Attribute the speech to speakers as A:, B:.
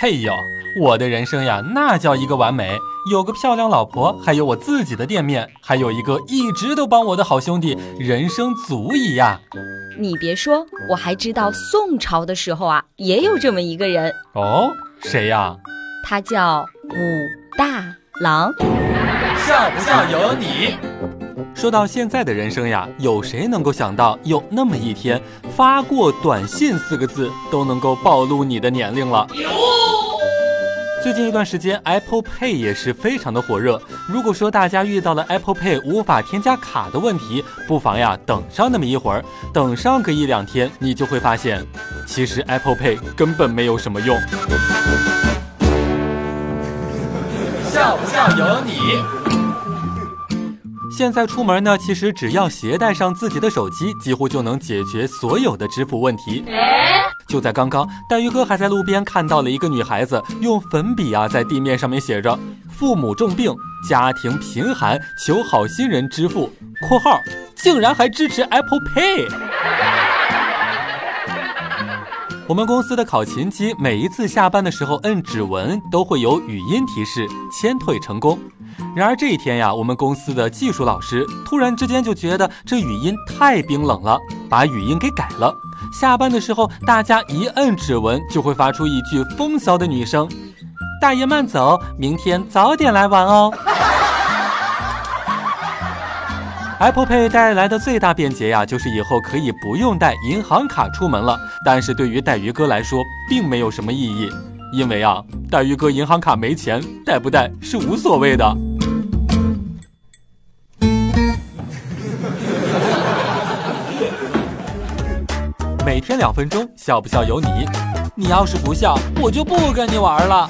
A: 嘿呦，我的人生呀，那叫一个完美！有个漂亮老婆，还有我自己的店面，还有一个一直都帮我的好兄弟，人生足矣呀！
B: 你别说，我还知道宋朝的时候啊，也有这么一个人
A: 哦，谁呀？
B: 他叫武大郎。
C: 笑不笑有你。
A: 说到现在的人生呀，有谁能够想到有那么一天，发过短信四个字都能够暴露你的年龄了？最近一段时间，Apple Pay 也是非常的火热。如果说大家遇到了 Apple Pay 无法添加卡的问题，不妨呀等上那么一会儿，等上个一两天，你就会发现，其实 Apple Pay 根本没有什么用。
C: 笑不笑由你。
A: 现在出门呢，其实只要携带上自己的手机，几乎就能解决所有的支付问题。就在刚刚，大鱼哥还在路边看到了一个女孩子用粉笔啊，在地面上面写着“父母重病，家庭贫寒，求好心人支付”（括号竟然还支持 Apple Pay）。我们公司的考勤机每一次下班的时候摁指纹，都会有语音提示签退成功。然而这一天呀，我们公司的技术老师突然之间就觉得这语音太冰冷了，把语音给改了。下班的时候，大家一摁指纹，就会发出一句风骚的女声：“大爷慢走，明天早点来玩哦。” Apple Pay 带来的最大便捷呀，就是以后可以不用带银行卡出门了。但是对于带鱼哥来说，并没有什么意义，因为啊，带鱼哥银行卡没钱，带不带是无所谓的。每天两分钟，笑不笑由你。你要是不笑，我就不跟你玩了。